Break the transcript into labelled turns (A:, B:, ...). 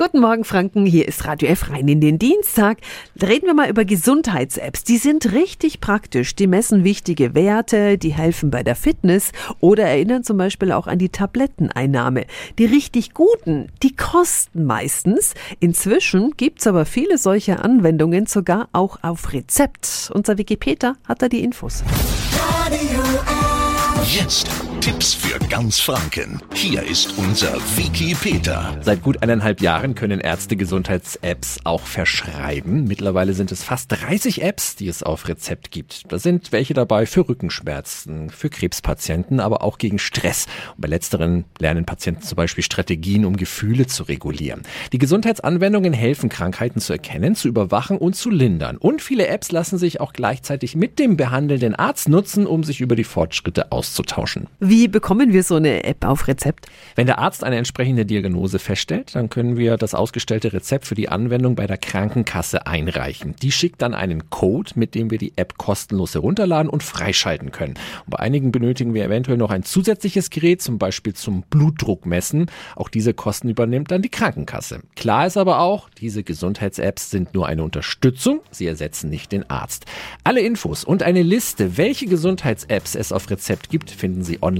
A: Guten Morgen, Franken. Hier ist Radio F rein in den Dienstag. Reden wir mal über Gesundheits-Apps. Die sind richtig praktisch. Die messen wichtige Werte, die helfen bei der Fitness oder erinnern zum Beispiel auch an die Tabletteneinnahme. Die richtig guten, die kosten meistens. Inzwischen gibt's aber viele solcher Anwendungen sogar auch auf Rezept. Unser Wikipedia hat da die Infos.
B: Radio F.
C: Jetzt Tipps für ganz Franken. Hier ist unser Wiki Peter.
D: Seit gut eineinhalb Jahren können Ärzte Gesundheits-Apps auch verschreiben. Mittlerweile sind es fast 30 Apps, die es auf Rezept gibt. Da sind welche dabei für Rückenschmerzen, für Krebspatienten, aber auch gegen Stress. Und bei letzteren lernen Patienten zum Beispiel Strategien, um Gefühle zu regulieren. Die Gesundheitsanwendungen helfen, Krankheiten zu erkennen, zu überwachen und zu lindern. Und viele Apps lassen sich auch gleichzeitig mit dem behandelnden Arzt nutzen, um sich über die Fortschritte auszutauschen.
A: Wie bekommen wir so eine App auf Rezept?
D: Wenn der Arzt eine entsprechende Diagnose feststellt, dann können wir das ausgestellte Rezept für die Anwendung bei der Krankenkasse einreichen. Die schickt dann einen Code, mit dem wir die App kostenlos herunterladen und freischalten können. Und bei einigen benötigen wir eventuell noch ein zusätzliches Gerät, zum Beispiel zum Blutdruck messen. Auch diese Kosten übernimmt dann die Krankenkasse. Klar ist aber auch, diese Gesundheits-Apps sind nur eine Unterstützung, sie ersetzen nicht den Arzt. Alle Infos und eine Liste, welche Gesundheits-Apps es auf Rezept gibt, finden Sie online